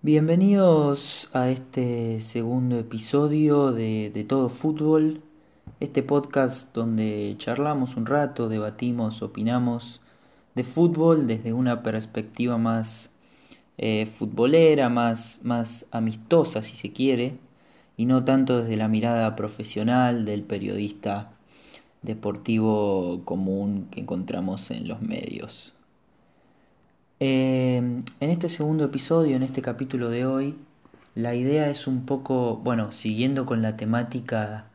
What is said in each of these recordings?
Bienvenidos a este segundo episodio de, Todo Fútbol, este podcast donde charlamos un rato, debatimos, opinamos de fútbol desde una perspectiva más eh, futbolera, más, más amistosa si se quiere, y no tanto desde la mirada profesional del periodista deportivo común que encontramos en los medios. Eh, en este segundo episodio, en este capítulo de hoy, la idea es un poco, bueno, siguiendo con la temática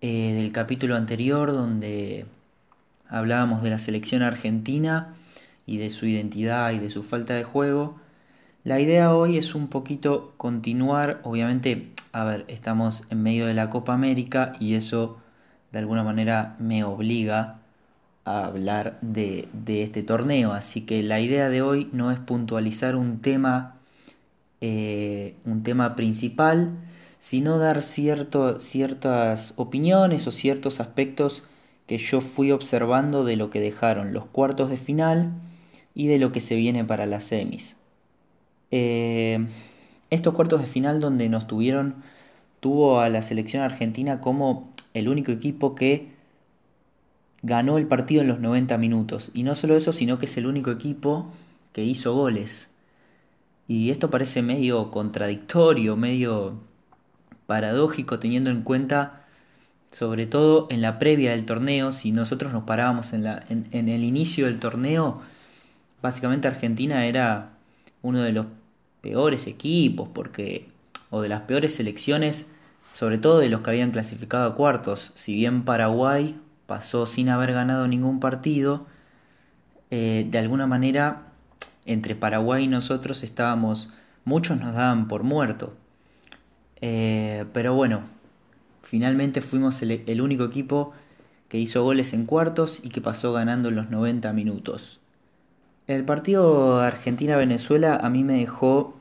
eh, del capítulo anterior donde hablábamos de la selección argentina y de su identidad y de su falta de juego. La idea hoy es un poquito continuar, obviamente, a ver, estamos en medio de la Copa América y eso de alguna manera me obliga hablar de, este torneo. Así que la idea de hoy no es puntualizar un tema, eh, un tema principal, sino dar ciertas opiniones o ciertos aspectos que yo fui observando de lo que dejaron los cuartos de final y de lo que se viene para las semis. Eh, estos cuartos de final donde nos tuvieron, tuvo a la selección argentina como el único equipo que ganó el partido en los 90 minutos. Y no solo eso, sino que es el único equipo que hizo goles. Y esto parece medio contradictorio, medio paradójico teniendo en cuenta, sobre todo en la previa del torneo, si nosotros nos parábamos en, en, el inicio del torneo, básicamente Argentina era uno de los peores equipos, porque, o de las peores selecciones, sobre todo de los que habían clasificado a cuartos, si bien Paraguay pasó sin haber ganado ningún partido, eh, de alguna manera entre Paraguay y nosotros estábamos, muchos nos daban por muerto. Eh, pero bueno, finalmente fuimos el, único equipo que hizo goles en cuartos y que pasó ganando en los 90 minutos. El partido Argentina-Venezuela a mí me dejó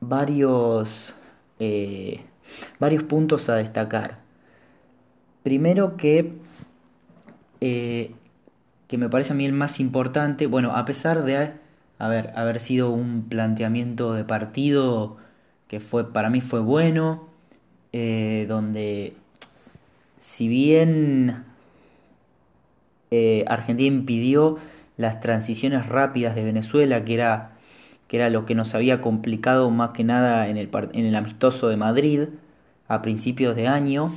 varios, eh, varios puntos a destacar. Primero que eh, que me parece a mí el más importante, bueno, a pesar de haber, haber sido un planteamiento de partido que fue para mí fue bueno, eh, donde si bien eh, Argentina impidió las transiciones rápidas de Venezuela, que era, que era lo que nos había complicado más que nada en el, en el amistoso de Madrid a principios de año,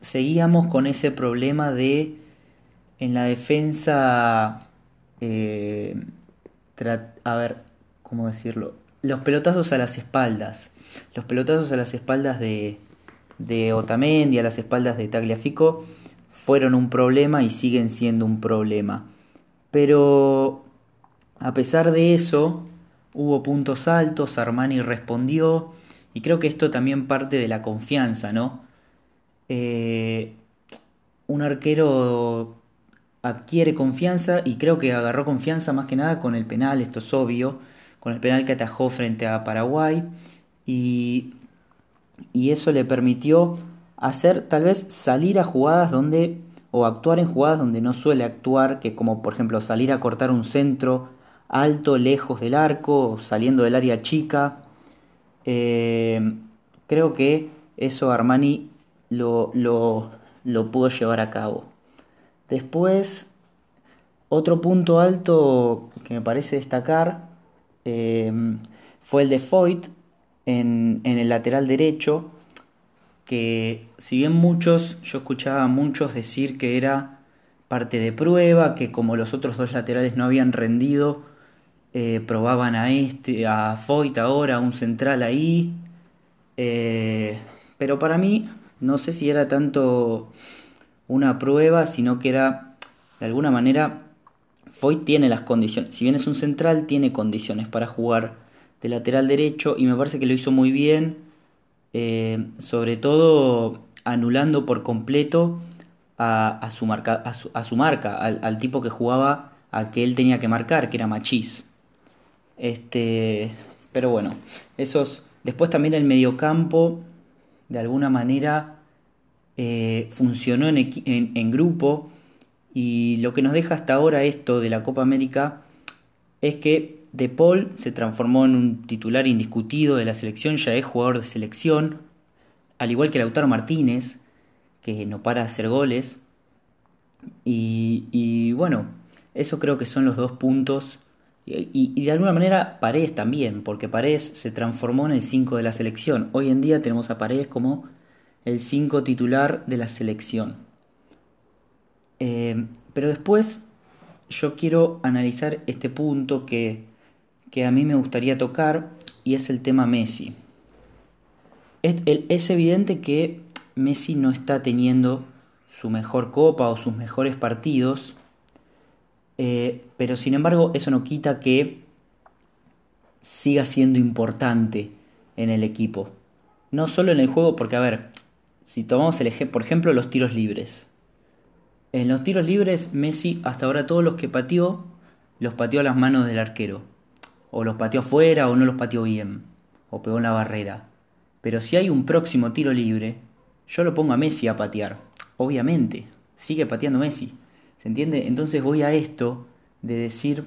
seguíamos con ese problema de en la defensa, eh, a ver, ¿cómo decirlo? Los pelotazos a las espaldas. Los pelotazos a las espaldas de, de Otamendi, a las espaldas de Tagliafico, fueron un problema y siguen siendo un problema. Pero a pesar de eso, hubo puntos altos, Armani respondió, y creo que esto también parte de la confianza, ¿no? Eh, un arquero adquiere confianza y creo que agarró confianza más que nada con el penal, esto es obvio, con el penal que atajó frente a Paraguay y, y eso le permitió hacer tal vez salir a jugadas donde o actuar en jugadas donde no suele actuar, que como por ejemplo salir a cortar un centro alto, lejos del arco, saliendo del área chica. Eh, creo que eso Armani lo, lo, pudo llevar a cabo. Después, otro punto alto que me parece destacar em, fue el de Foyt en, en, el lateral derecho, que si bien muchos, yo escuchaba a muchos decir que era parte de prueba, que como los otros dos laterales no habían rendido, eh, probaban a este, a Foyt ahora, un central ahí. Eh, pero para mí no sé si era tanto una prueba, sino que era, de alguna manera, Foy tiene las condiciones, si bien es un central, tiene condiciones para jugar de lateral derecho y me parece que lo hizo muy bien, eh, sobre todo anulando por completo a, su, marca, a, su, marca al, tipo que jugaba, al que él tenía que marcar, que era Machís. Este, pero bueno, esos. Después también el mediocampo de alguna manera eh, funcionó en, grupo y lo que nos deja hasta ahora esto de la Copa América es que De Paul se transformó en un titular indiscutido de la selección, ya es jugador de selección, al igual que Lautaro Martínez, que no para de hacer goles. Y bueno, eso creo que son los dos puntos. Y, de alguna manera Paredes también, porque Paredes se transformó en el 5 de la selección. Hoy en día tenemos a Paredes como el 5 titular de la selección. Eh, pero después yo quiero analizar este punto que, que, a mí me gustaría tocar y es el tema Messi. Es, es evidente que Messi no está teniendo su mejor copa o sus mejores partidos, eh, pero sin embargo eso no quita que siga siendo importante en el equipo. No solo en el juego, porque a ver, si tomamos el ejemplo, por ejemplo, los tiros libres. En los tiros libres, Messi hasta ahora todos los que pateó, los pateó a las manos del arquero. O los pateó afuera o no los pateó bien. O pegó en la barrera. Pero si hay un próximo tiro libre, yo lo pongo a Messi a patear. Obviamente, sigue pateando Messi. ¿Se entiende? Entonces voy a esto de decir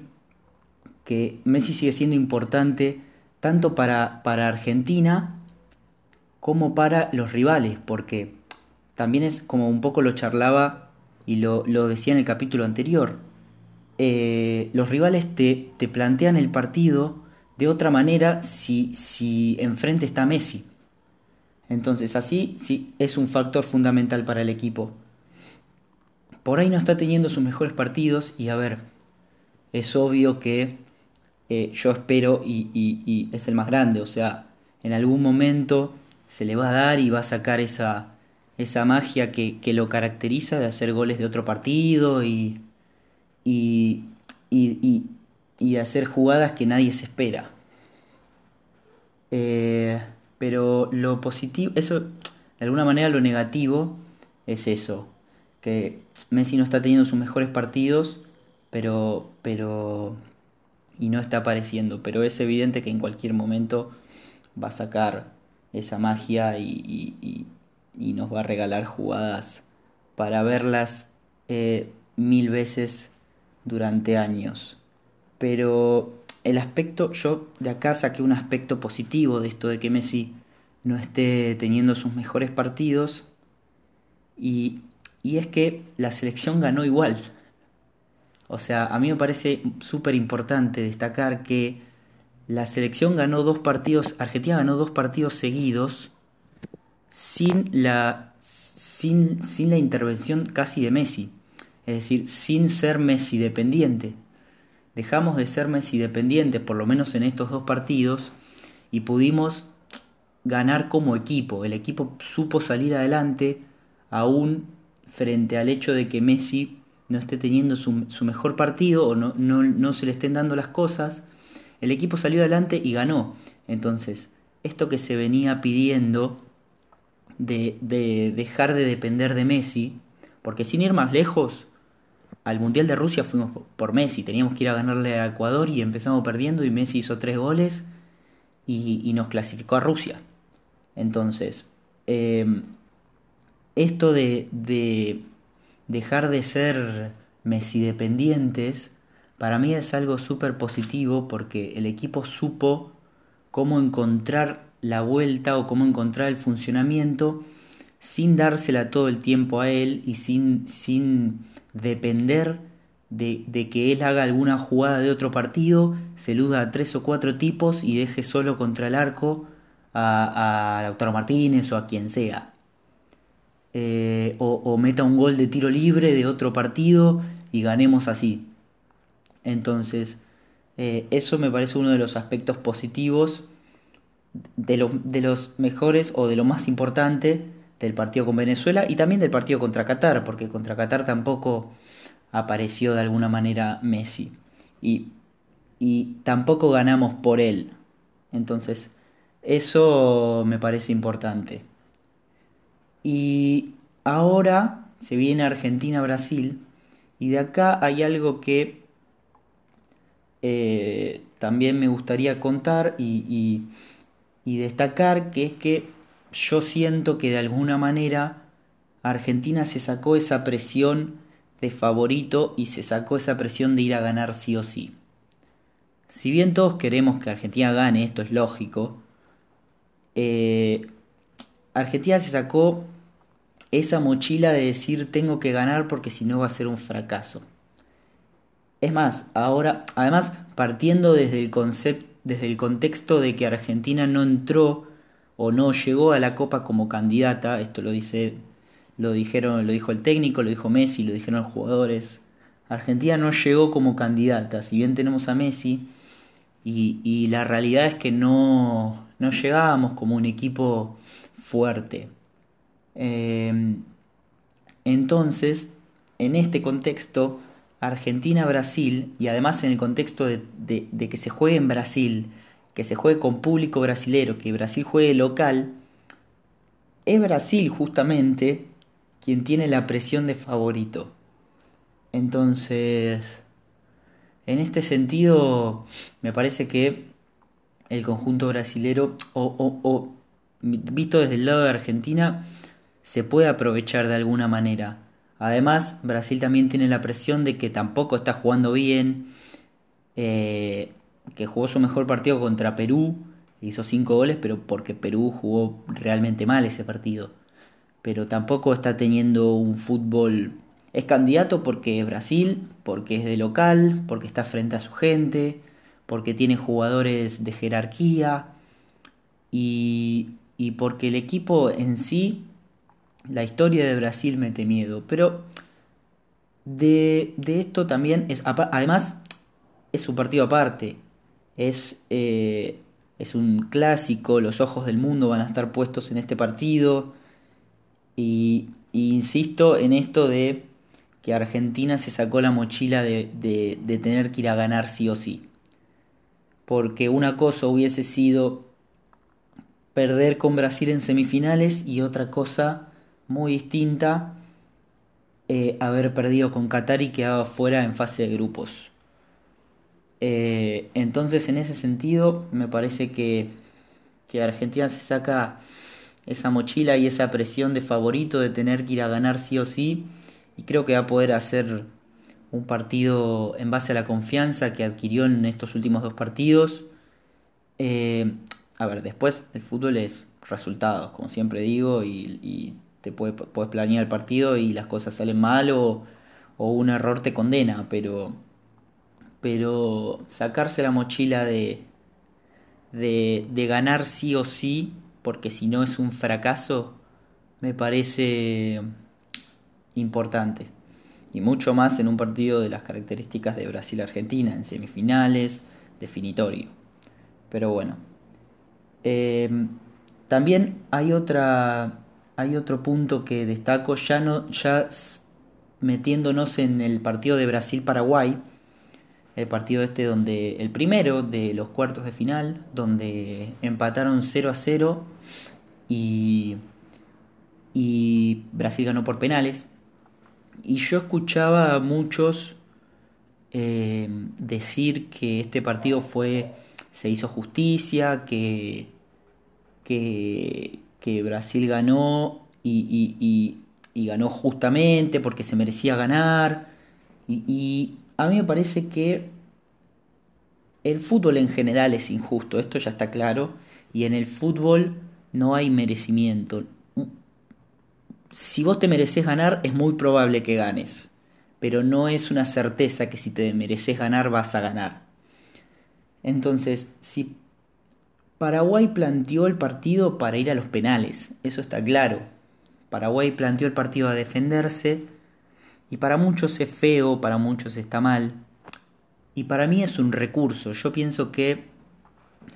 que Messi sigue siendo importante tanto para, para Argentina como para los rivales, porque también es como un poco lo charlaba y lo, decía en el capítulo anterior. Eh, los rivales te, te, plantean el partido de otra manera si, si enfrente está Messi. Entonces así sí es un factor fundamental para el equipo. Por ahí no está teniendo sus mejores partidos y a ver, es obvio que eh, yo espero y, y, es el más grande, o sea, en algún momento se le va a dar y va a sacar esa, esa magia que, lo caracteriza de hacer goles de otro partido y, y, y, y hacer jugadas que nadie se espera. Eh, pero lo positivo, eso, de alguna manera lo negativo es eso, que Messi no está teniendo sus mejores partidos, pero, pero, y no está apareciendo, pero es evidente que en cualquier momento va a sacar esa magia y, y, nos va a regalar jugadas para verlas eh, mil veces durante años. Pero el aspecto, yo de acá saqué un aspecto positivo de esto de que Messi no esté teniendo sus mejores partidos y, y es que la selección ganó igual. O sea, a mí me parece súper importante destacar que la selección ganó dos partidos, Argentina ganó dos partidos seguidos sin la, sin, sin la intervención casi de Messi. Es decir, sin ser Messi dependiente dejamos de ser Messi dependientes, por lo menos en estos dos partidos, y pudimos ganar como equipo. El equipo supo salir adelante aún frente al hecho de que Messi no esté teniendo su, mejor partido o no, no, se le estén dando las cosas. El equipo salió adelante y ganó. Entonces, esto que se venía pidiendo de, de dejar de depender de Messi, porque sin ir más lejos, al Mundial de Rusia fuimos por Messi, teníamos que ir a ganarle a Ecuador y empezamos perdiendo y Messi hizo tres goles y, nos clasificó a Rusia. Entonces, em, esto de, de, dejar de ser Messi dependientes, para mí es algo súper positivo porque el equipo supo cómo encontrar la vuelta o cómo encontrar el funcionamiento sin dársela todo el tiempo a él y sin, sin depender de, que él haga alguna jugada de otro partido, se eluda a tres o cuatro tipos y deje solo contra el arco a, a Lautaro Martínez o a quien sea. Eh, o, meta un gol de tiro libre de otro partido y ganemos así. Entonces, eh, eso me parece uno de los aspectos positivos, de, de los mejores o de lo más importante del partido con Venezuela y también del partido contra Qatar, porque contra Qatar tampoco apareció de alguna manera Messi. Y, y tampoco ganamos por él. Entonces, eso me parece importante. Y ahora se viene Argentina-Brasil. Y de acá hay algo que eh, también me gustaría contar y, destacar, que es que yo siento que de alguna manera Argentina se sacó esa presión de favorito y se sacó esa presión de ir a ganar sí o sí. si bien todos queremos que Argentina gane, esto es lógico, eh, Argentina se sacó esa mochila de decir tengo que ganar porque si no va a ser un fracaso. Es más, ahora, además, partiendo desde el, concepto, desde el contexto de que Argentina no entró o no llegó a la Copa como candidata, esto lo dice, lo dijeron, lo dijo el técnico, lo dijo Messi, lo dijeron los jugadores. Argentina no llegó como candidata, si bien tenemos a Messi, y, la realidad es que no, no llegábamos como un equipo fuerte. Em, entonces, en este contexto, Argentina-Brasil, y además en el contexto de, que se juegue en Brasil, que se juegue con público brasilero, que Brasil juegue local, es Brasil justamente quien tiene la presión de favorito. Entonces, en este sentido, me parece que el conjunto brasilero, o visto desde el lado de Argentina, se puede aprovechar de alguna manera. Además, Brasil también tiene la presión de que tampoco está jugando bien, eh, que jugó su mejor partido contra Perú, hizo 5 goles, pero porque Perú jugó realmente mal ese partido. Pero tampoco está teniendo un fútbol... Es candidato porque es Brasil, porque es de local, porque está frente a su gente, porque tiene jugadores de jerarquía y, y porque el equipo en sí la historia de Brasil mete miedo, pero de, esto también es, además, es su partido aparte, es, eh, es un clásico, los ojos del mundo van a estar puestos en este partido, y, insisto en esto de que Argentina se sacó la mochila de, de, de tener que ir a ganar sí o sí, porque una cosa hubiese sido perder con Brasil en semifinales y otra cosa muy distinta eh, haber perdido con Qatar y quedado fuera en fase de grupos. Eh, entonces, en ese sentido, me parece que, que Argentina se saca esa mochila y esa presión de favorito de tener que ir a ganar sí o sí. Y creo que va a poder hacer un partido en base a la confianza que adquirió en estos últimos dos partidos. Eh, a ver, después el fútbol es resultados, como siempre digo, y te puedes, planear el partido y las cosas salen mal o, un error te condena, pero, pero sacarse la mochila de, de, de ganar sí o sí, porque si no es un fracaso, me parece importante. Y mucho más en un partido de las características de Brasil-Argentina, en semifinales, definitorio. Pero bueno. Eh, también hay otra hay otro punto que destaco, ya, no, ya metiéndonos en el partido de Brasil-Paraguay, el partido este donde el primero de los cuartos de final, donde empataron 0 a 0 y, y Brasil ganó por penales. Y yo escuchaba a muchos eh, decir que este partido fue se hizo justicia, que, que, que Brasil ganó y, ganó justamente porque se merecía ganar. Y, a mí me parece que el fútbol en general es injusto, esto ya está claro, y en el fútbol no hay merecimiento. Si vos te mereces ganar, es muy probable que ganes, pero no es una certeza que si te mereces ganar vas a ganar. Entonces, si Paraguay planteó el partido para ir a los penales, eso está claro. Paraguay planteó el partido a defenderse y para muchos es feo, para muchos está mal. Y para mí es un recurso. Yo pienso que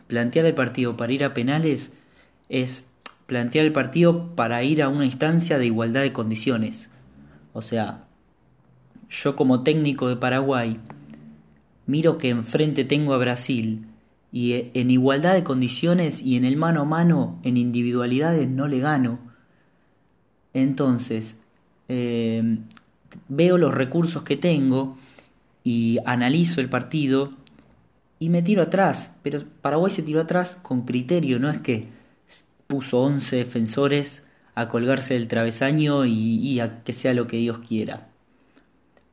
plantear el partido para ir a penales es plantear el partido para ir a una instancia de igualdad de condiciones. O sea, yo como técnico de Paraguay miro que enfrente tengo a Brasil y eh, en igualdad de condiciones y en el mano a mano, en individualidades, no le gano. Entonces, eh, veo los recursos que tengo y analizo el partido y me tiro atrás. Pero Paraguay se tiró atrás con criterio, no es que puso 11 defensores a colgarse del travesaño y, y a que sea lo que Dios quiera.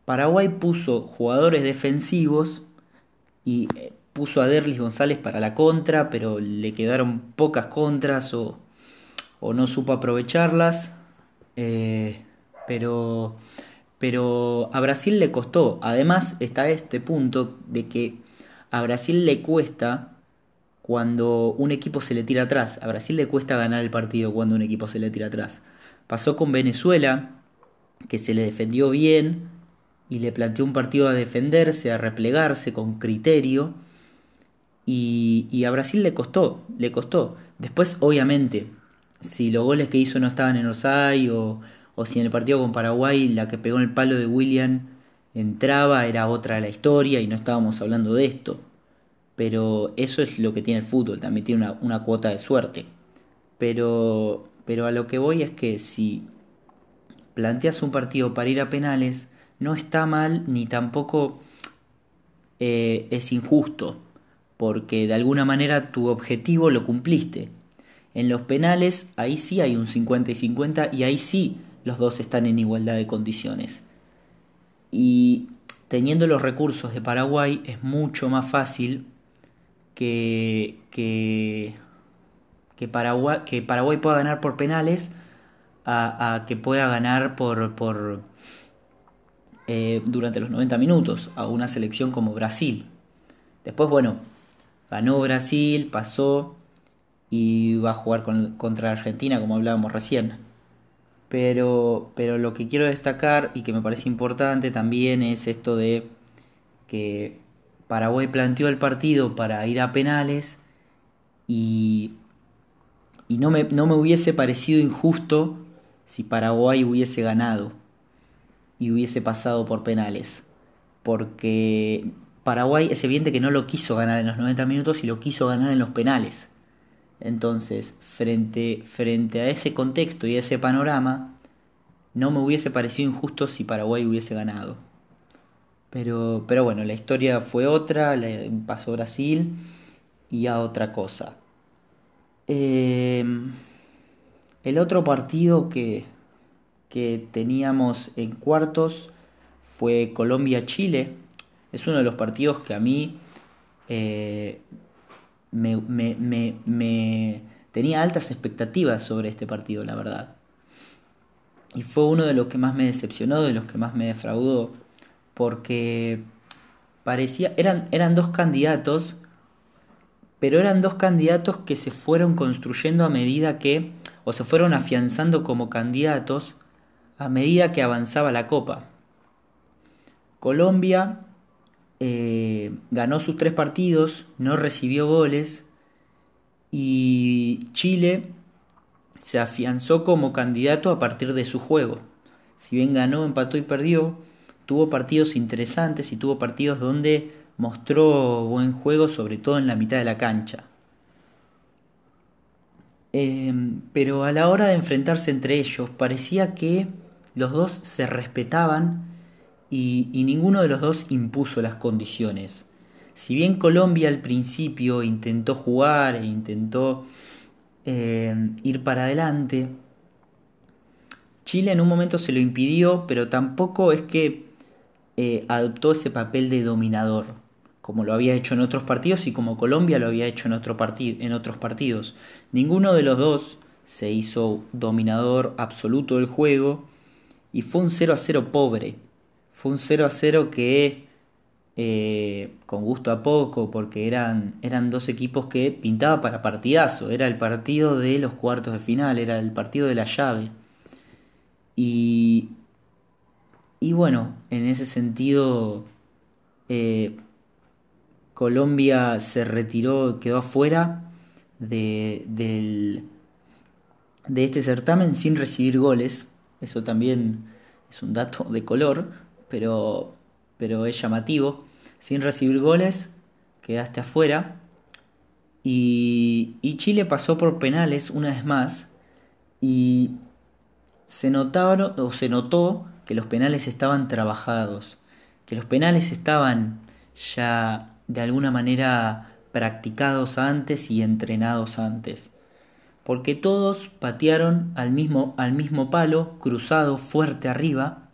Paraguay puso jugadores defensivos y eh, puso a Derlis González para la contra, pero le quedaron pocas contras o, no supo aprovecharlas. Eh, pero, pero a Brasil le costó. Además está este punto de que a Brasil le cuesta cuando un equipo se le tira atrás. A Brasil le cuesta ganar el partido cuando un equipo se le tira atrás. Pasó con Venezuela, que se le defendió bien y le planteó un partido a defenderse, a replegarse con criterio. Y, a Brasil le costó, le costó. Después, obviamente, si los goles que hizo no estaban en Osai o, o si en el partido con Paraguay la que pegó en el palo de William entraba, era otra la historia y no estábamos hablando de esto. Pero eso es lo que tiene el fútbol, también tiene una, una cuota de suerte. Pero, pero a lo que voy es que si planteas un partido para ir a penales, no está mal ni tampoco eh, es injusto, porque de alguna manera tu objetivo lo cumpliste. En los penales ahí sí hay un 50 y 50 y ahí sí los dos están en igualdad de condiciones. Y teniendo los recursos de Paraguay es mucho más fácil que, que, que, Paraguay, que Paraguay pueda ganar por penales a, que pueda ganar por, por eh, durante los 90 minutos a una selección como Brasil. Después, bueno, ganó Brasil, pasó y va a jugar contra Argentina, como hablábamos recién. Pero, pero lo que quiero destacar y que me parece importante también es esto de que Paraguay planteó el partido para ir a penales y, y no, me, no me hubiese parecido injusto si Paraguay hubiese ganado y hubiese pasado por penales. Porque Paraguay es evidente que no lo quiso ganar en los 90 minutos y lo quiso ganar en los penales. Entonces, frente, frente a ese contexto y a ese panorama, no me hubiese parecido injusto si Paraguay hubiese ganado. Pero, pero bueno, la historia fue otra, pasó Brasil y a otra cosa. Eh, el otro partido que, que teníamos en cuartos fue Colombia-Chile. Es uno de los partidos que a mí eh, me, me, tenía altas expectativas sobre este partido, la verdad. Y fue uno de los que más me decepcionó, de los que más me defraudó, porque parecía, eran, eran dos candidatos, pero eran dos candidatos que se fueron construyendo a medida que o se fueron afianzando como candidatos a medida que avanzaba la Copa. Colombia eh, ganó sus tres partidos, no recibió goles y Chile se afianzó como candidato a partir de su juego. Si bien ganó, empató y perdió, tuvo partidos interesantes y tuvo partidos donde mostró buen juego, sobre todo en la mitad de la cancha. Em, pero a la hora de enfrentarse entre ellos parecía que los dos se respetaban y, ninguno de los dos impuso las condiciones. Si bien Colombia al principio intentó jugar e intentó em, ir para adelante, Chile en un momento se lo impidió, pero tampoco es que eh, adoptó ese papel de dominador como lo había hecho en otros partidos y como Colombia lo había hecho en, otro en otros partidos. Ninguno de los dos se hizo dominador absoluto del juego y fue un 0 a 0 pobre. Fue un 0 a 0 que eh, con gusto a poco porque eran, eran dos equipos que pintaba para partidazo. Era el partido de los cuartos de final, era el partido de la llave. Y, y bueno, en ese sentido... Eh, Colombia se retiró, quedó afuera de, de este certamen sin recibir goles. Eso también es un dato de color, pero, pero es llamativo. Sin recibir goles, quedaste afuera. Y, y Chile pasó por penales una vez más. Y se notaron, o se notó que los penales estaban trabajados. Que los penales estaban ya de alguna manera practicados antes y entrenados antes. Porque todos patearon al mismo, al mismo palo, cruzado fuerte arriba,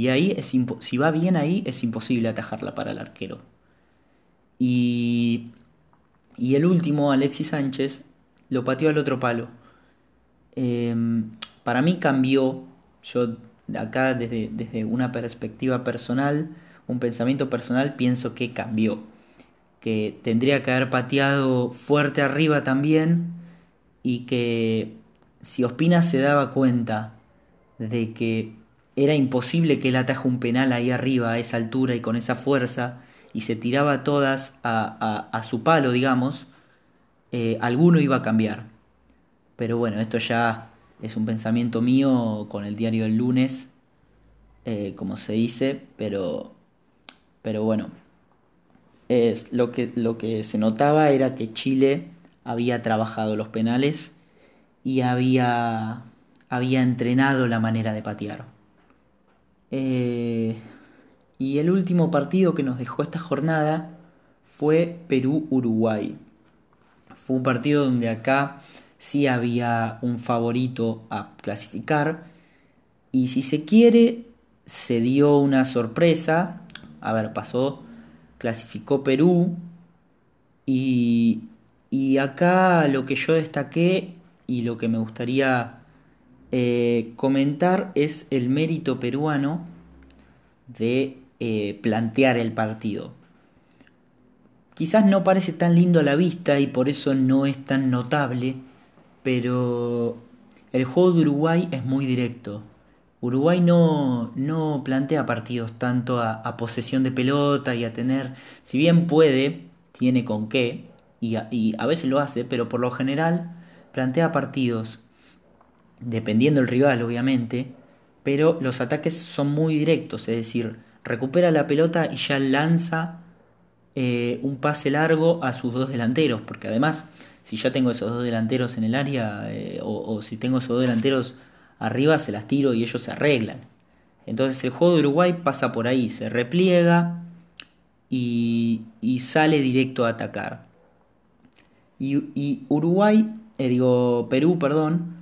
y ahí es si va bien ahí es imposible atajarla para el arquero. Y, y el último, Alexis Sánchez, lo pateó al otro palo. Em, para mí cambió, yo acá desde, desde una perspectiva personal, un pensamiento personal, pienso que cambió. Que tendría que haber pateado fuerte arriba también y que si Ospina se daba cuenta de que era imposible que él ataje un penal ahí arriba a esa altura y con esa fuerza y se tiraba todas a, a, su palo, digamos, eh, alguno iba a cambiar. Pero bueno, esto ya es un pensamiento mío con el diario del lunes, eh, como se dice, pero, pero bueno, es, lo, que, lo que se notaba era que Chile había trabajado los penales y había, había entrenado la manera de patear. Eh, y el último partido que nos dejó esta jornada fue Perú-Uruguay. Fue un partido donde acá sí había un favorito a clasificar. Y si se quiere, se dio una sorpresa. A ver, pasó, clasificó Perú. Y, y acá lo que yo destaqué y lo que me gustaría eh, comentar es el mérito peruano de eh, plantear el partido. Quizás no parece tan lindo a la vista y por eso no es tan notable, pero el juego de Uruguay es muy directo. Uruguay no, no plantea partidos tanto a, posesión de pelota y a tener, si bien puede, tiene con qué, y y a veces lo hace, pero por lo general plantea partidos dependiendo del rival obviamente, pero los ataques son muy directos, es decir, recupera la pelota y ya lanza eh, un pase largo a sus dos delanteros, porque además, si ya tengo esos dos delanteros en el área, eh, o, si tengo esos dos delanteros arriba, se las tiro y ellos se arreglan. Entonces el juego de Uruguay pasa por ahí, se repliega y, sale directo a atacar. Y, Uruguay, eh, digo, Perú, perdón,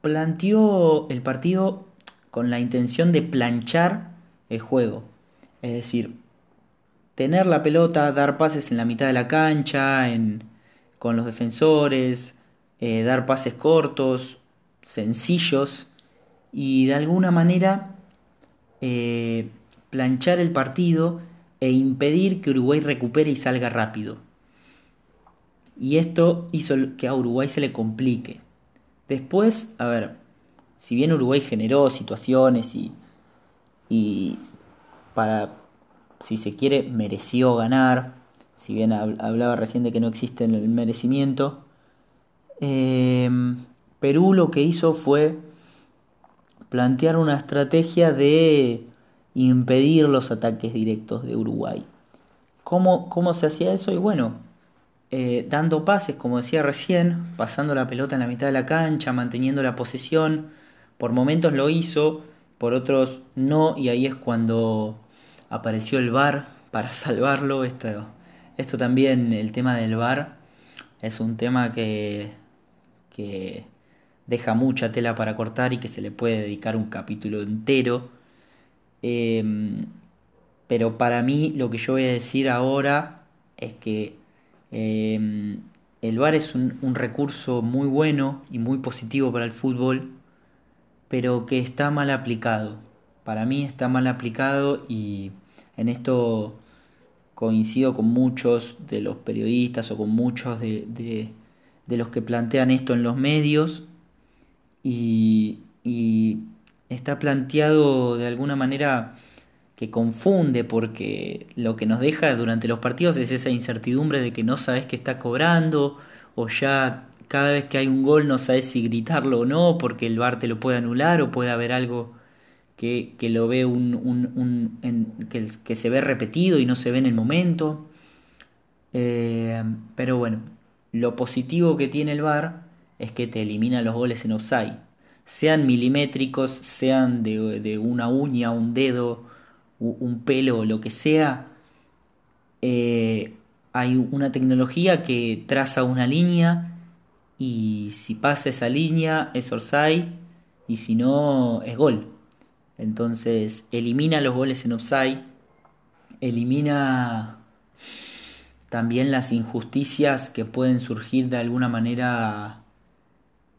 planteó el partido con la intención de planchar el juego. Es decir, tener la pelota, dar pases en la mitad de la cancha, en, con los defensores, eh, dar pases cortos, sencillos y de alguna manera eh, planchar el partido e impedir que Uruguay recupere y salga rápido. Y esto hizo que a Uruguay se le complique. Después, a ver, si bien Uruguay generó situaciones y, y para, si se quiere, mereció ganar, si bien hablaba recién de que no existe el merecimiento, em, Perú lo que hizo fue plantear una estrategia de impedir los ataques directos de Uruguay. ¿Cómo, cómo se hacía eso? Y bueno, eh, dando pases, como decía recién, pasando la pelota en la mitad de la cancha, manteniendo la posesión. Por momentos lo hizo, por otros no, y ahí es cuando apareció el VAR para salvarlo. Esto, esto también, el tema del VAR, es un tema que, que deja mucha tela para cortar y que se le puede dedicar un capítulo entero. Em, pero para mí lo que yo voy a decir ahora es que Em, el VAR es un, recurso muy bueno y muy positivo para el fútbol, pero que está mal aplicado. Para mí está mal aplicado y en esto coincido con muchos de los periodistas o con muchos de, los que plantean esto en los medios y está planteado de alguna manera que confunde porque lo que nos deja durante los partidos es esa incertidumbre de que no sabes que está cobrando o ya cada vez que hay un gol no sabes si gritarlo o no porque el VAR te lo puede anular o puede haber algo que, lo ve un, un, que, se ve repetido y no se ve en el momento. Eh, pero bueno, lo positivo que tiene el VAR es que te elimina los goles en offside. Sean milimétricos, sean de, de una uña, un dedo, un pelo o lo que sea, eh, hay una tecnología que traza una línea y si pasa esa línea es offside y si no es gol. Entonces elimina los goles en offside, elimina también las injusticias que pueden surgir de alguna manera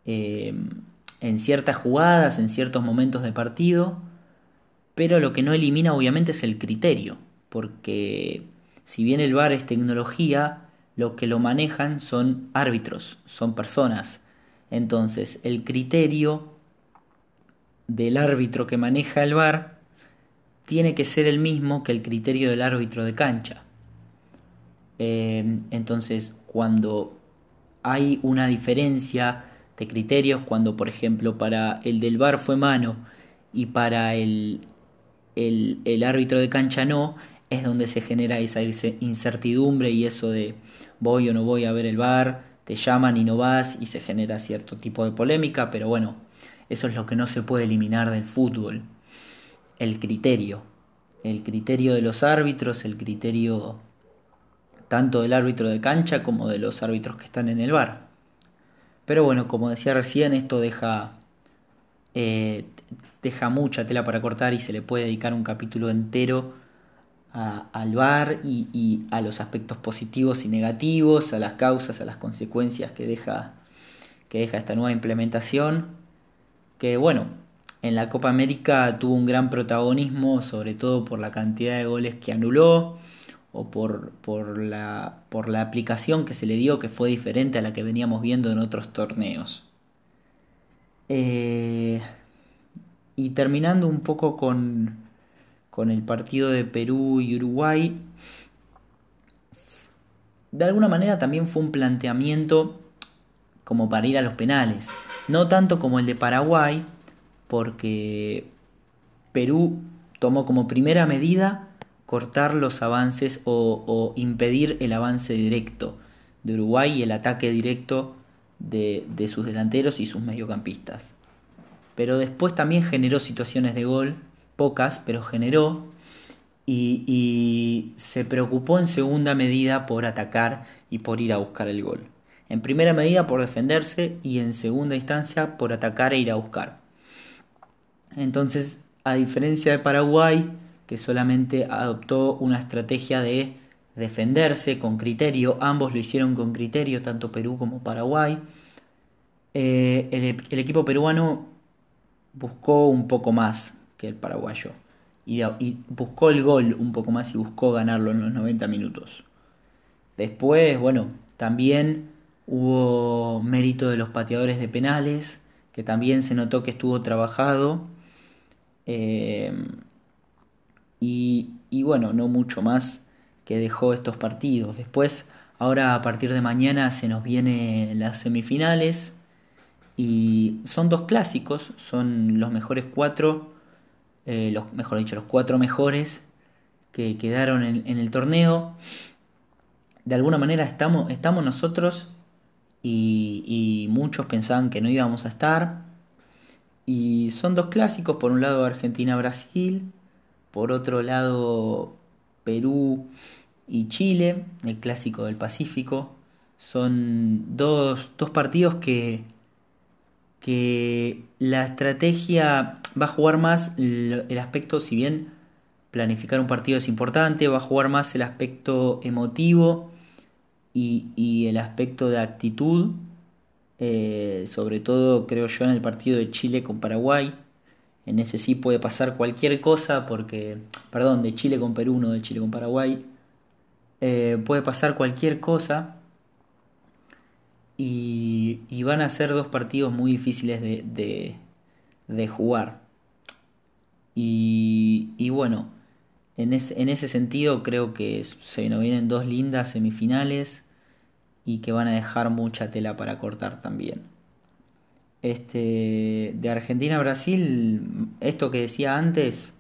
eh, en ciertas jugadas, en ciertos momentos de partido, pero lo que no elimina obviamente es el criterio, porque si bien el VAR es tecnología, lo que lo manejan son árbitros, son personas. Entonces, el criterio del árbitro que maneja el VAR tiene que ser el mismo que el criterio del árbitro de cancha. Eh, entonces, cuando hay una diferencia de criterios, cuando por ejemplo para el del VAR fue mano y para el, el, el árbitro de cancha no, es donde se genera esa incertidumbre y eso de voy o no voy a ver el VAR, te llaman y no vas y se genera cierto tipo de polémica, pero bueno, eso es lo que no se puede eliminar del fútbol. El criterio. El criterio de los árbitros, el criterio tanto del árbitro de cancha como de los árbitros que están en el bar. Pero bueno, como decía recién, esto deja, eh, deja mucha tela para cortar y se le puede dedicar un capítulo entero al bar y, y, a los aspectos positivos y negativos, a las causas, a las consecuencias que deja, que deja esta nueva implementación que bueno, en la Copa América tuvo un gran protagonismo, sobre todo por la cantidad de goles que anuló o por, por, la, por la aplicación que se le dio que fue diferente a la que veníamos viendo en otros torneos. Eh, y terminando un poco con, con el partido de Perú y Uruguay, de alguna manera también fue un planteamiento como para ir a los penales. No tanto como el de Paraguay, porque Perú tomó como primera medida cortar los avances o, impedir el avance directo de Uruguay y el ataque directo de, sus delanteros y sus mediocampistas. Pero después también generó situaciones de gol, pocas, pero generó, y, se preocupó en segunda medida por atacar y por ir a buscar el gol. En primera medida por defenderse y en segunda instancia por atacar e ir a buscar. Entonces, a diferencia de Paraguay, que solamente adoptó una estrategia de defenderse con criterio, ambos lo hicieron con criterio, tanto Perú como Paraguay, eh, el, equipo peruano buscó un poco más que el paraguayo. Y, buscó el gol un poco más y buscó ganarlo en los 90 minutos. Después, bueno, también Hubo mérito de los pateadores de penales, que también se notó que estuvo trabajado. Eh, y, bueno, no mucho más que dejó estos partidos. Después, ahora a partir de mañana se nos vienen las semifinales. Y son dos clásicos, son los mejores cuatro, eh, los, mejor dicho, los cuatro mejores que quedaron en, el torneo. De alguna manera estamos, estamos nosotros y, muchos pensaban que no íbamos a estar. Y son dos clásicos, por un lado Argentina-Brasil, por otro lado Perú y Chile, el clásico del Pacífico. Son dos, dos partidos que, que la estrategia va a jugar más el aspecto, si bien planificar un partido es importante, va a jugar más el aspecto emotivo y, el aspecto de actitud, eh, sobre todo creo yo en el partido de Chile con Paraguay. En ese sí puede pasar cualquier cosa porque, perdón, de Chile con Perú, no de Chile con Paraguay. Eh, puede pasar cualquier cosa y, van a ser dos partidos muy difíciles de, jugar. Y, y bueno, en, ese sentido creo que se nos vienen dos lindas semifinales y que van a dejar mucha tela para cortar también. Este, de Argentina a Brasil, esto que decía antes,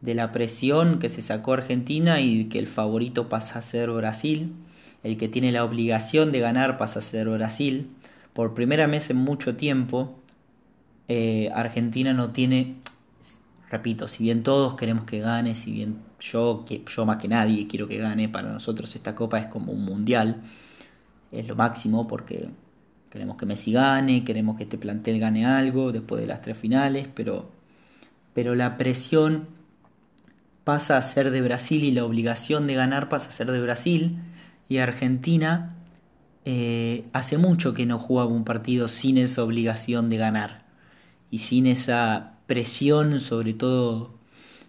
de la presión que se sacó Argentina y que el favorito pasa a ser Brasil, el que tiene la obligación de ganar pasa a ser Brasil. Por primera vez en mucho tiempo, eh, Argentina no tiene repito, si bien todos queremos que gane, si bien yo, que, yo más que nadie quiero que gane, para nosotros esta copa es como un mundial, es lo máximo porque queremos que Messi gane, queremos que este plantel gane algo después de las tres finales, pero, pero la presión pasa a ser de Brasil y la obligación de ganar pasa a ser de Brasil, Y Argentina eh, hace mucho que no jugaba un partido sin esa obligación de ganar y sin esa presión, sobre todo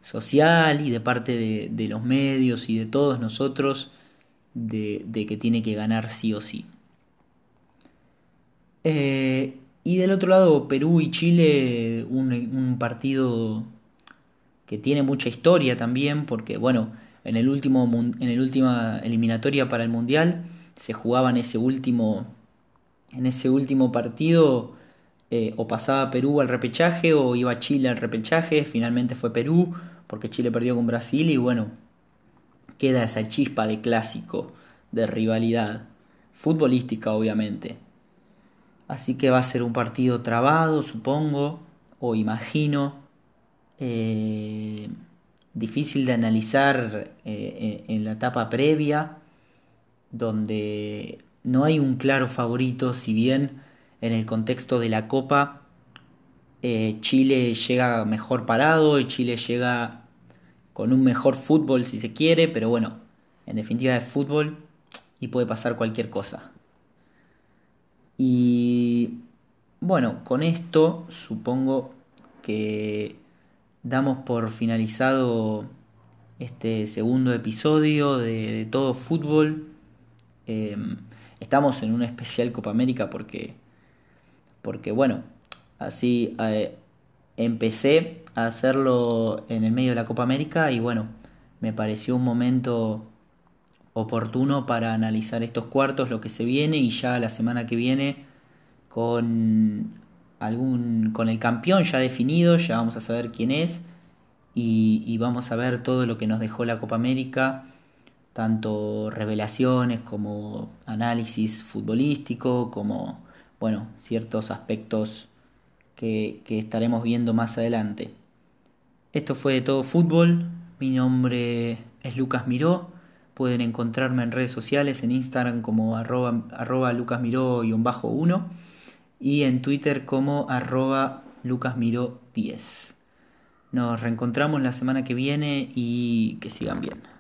social y de parte de, los medios y de todos nosotros, de, que tiene que ganar sí o sí. Eh, y del otro lado, Perú y Chile, un, partido que tiene mucha historia también, porque bueno, en el último en el última eliminatoria para el Mundial se jugaba en ese último en ese último partido eh, o pasaba Perú al repechaje o iba Chile al repechaje, finalmente fue Perú porque Chile perdió con Brasil y bueno, queda esa chispa de clásico, de rivalidad, futbolística obviamente. Así que va a ser un partido trabado, supongo, o imagino, eh, difícil de analizar eh, en la etapa previa, donde no hay un claro favorito, si bien en el contexto de la Copa eh, Chile llega mejor parado y Chile llega con un mejor fútbol si se quiere, pero bueno, en definitiva es fútbol y puede pasar cualquier cosa. Y bueno, con esto supongo que damos por finalizado este segundo episodio de, todo fútbol. Em, estamos en una especial Copa América porque, porque bueno, así eh, empecé a hacerlo en el medio de la Copa América y bueno, me pareció un momento oportuno para analizar estos cuartos, lo que se viene y ya la semana que viene con algún con el campeón ya definido, ya vamos a saber quién es y, vamos a ver todo lo que nos dejó la Copa América, tanto revelaciones como análisis futbolístico, como bueno, ciertos aspectos que, estaremos viendo más adelante. Esto fue de todo fútbol. Mi nombre es Lucas Miró. Pueden encontrarme en redes sociales, en Instagram como arroba, arroba lucasmiró-1 y en Twitter como arroba lucasmiró10. Nos reencontramos la semana que viene y que sigan bien.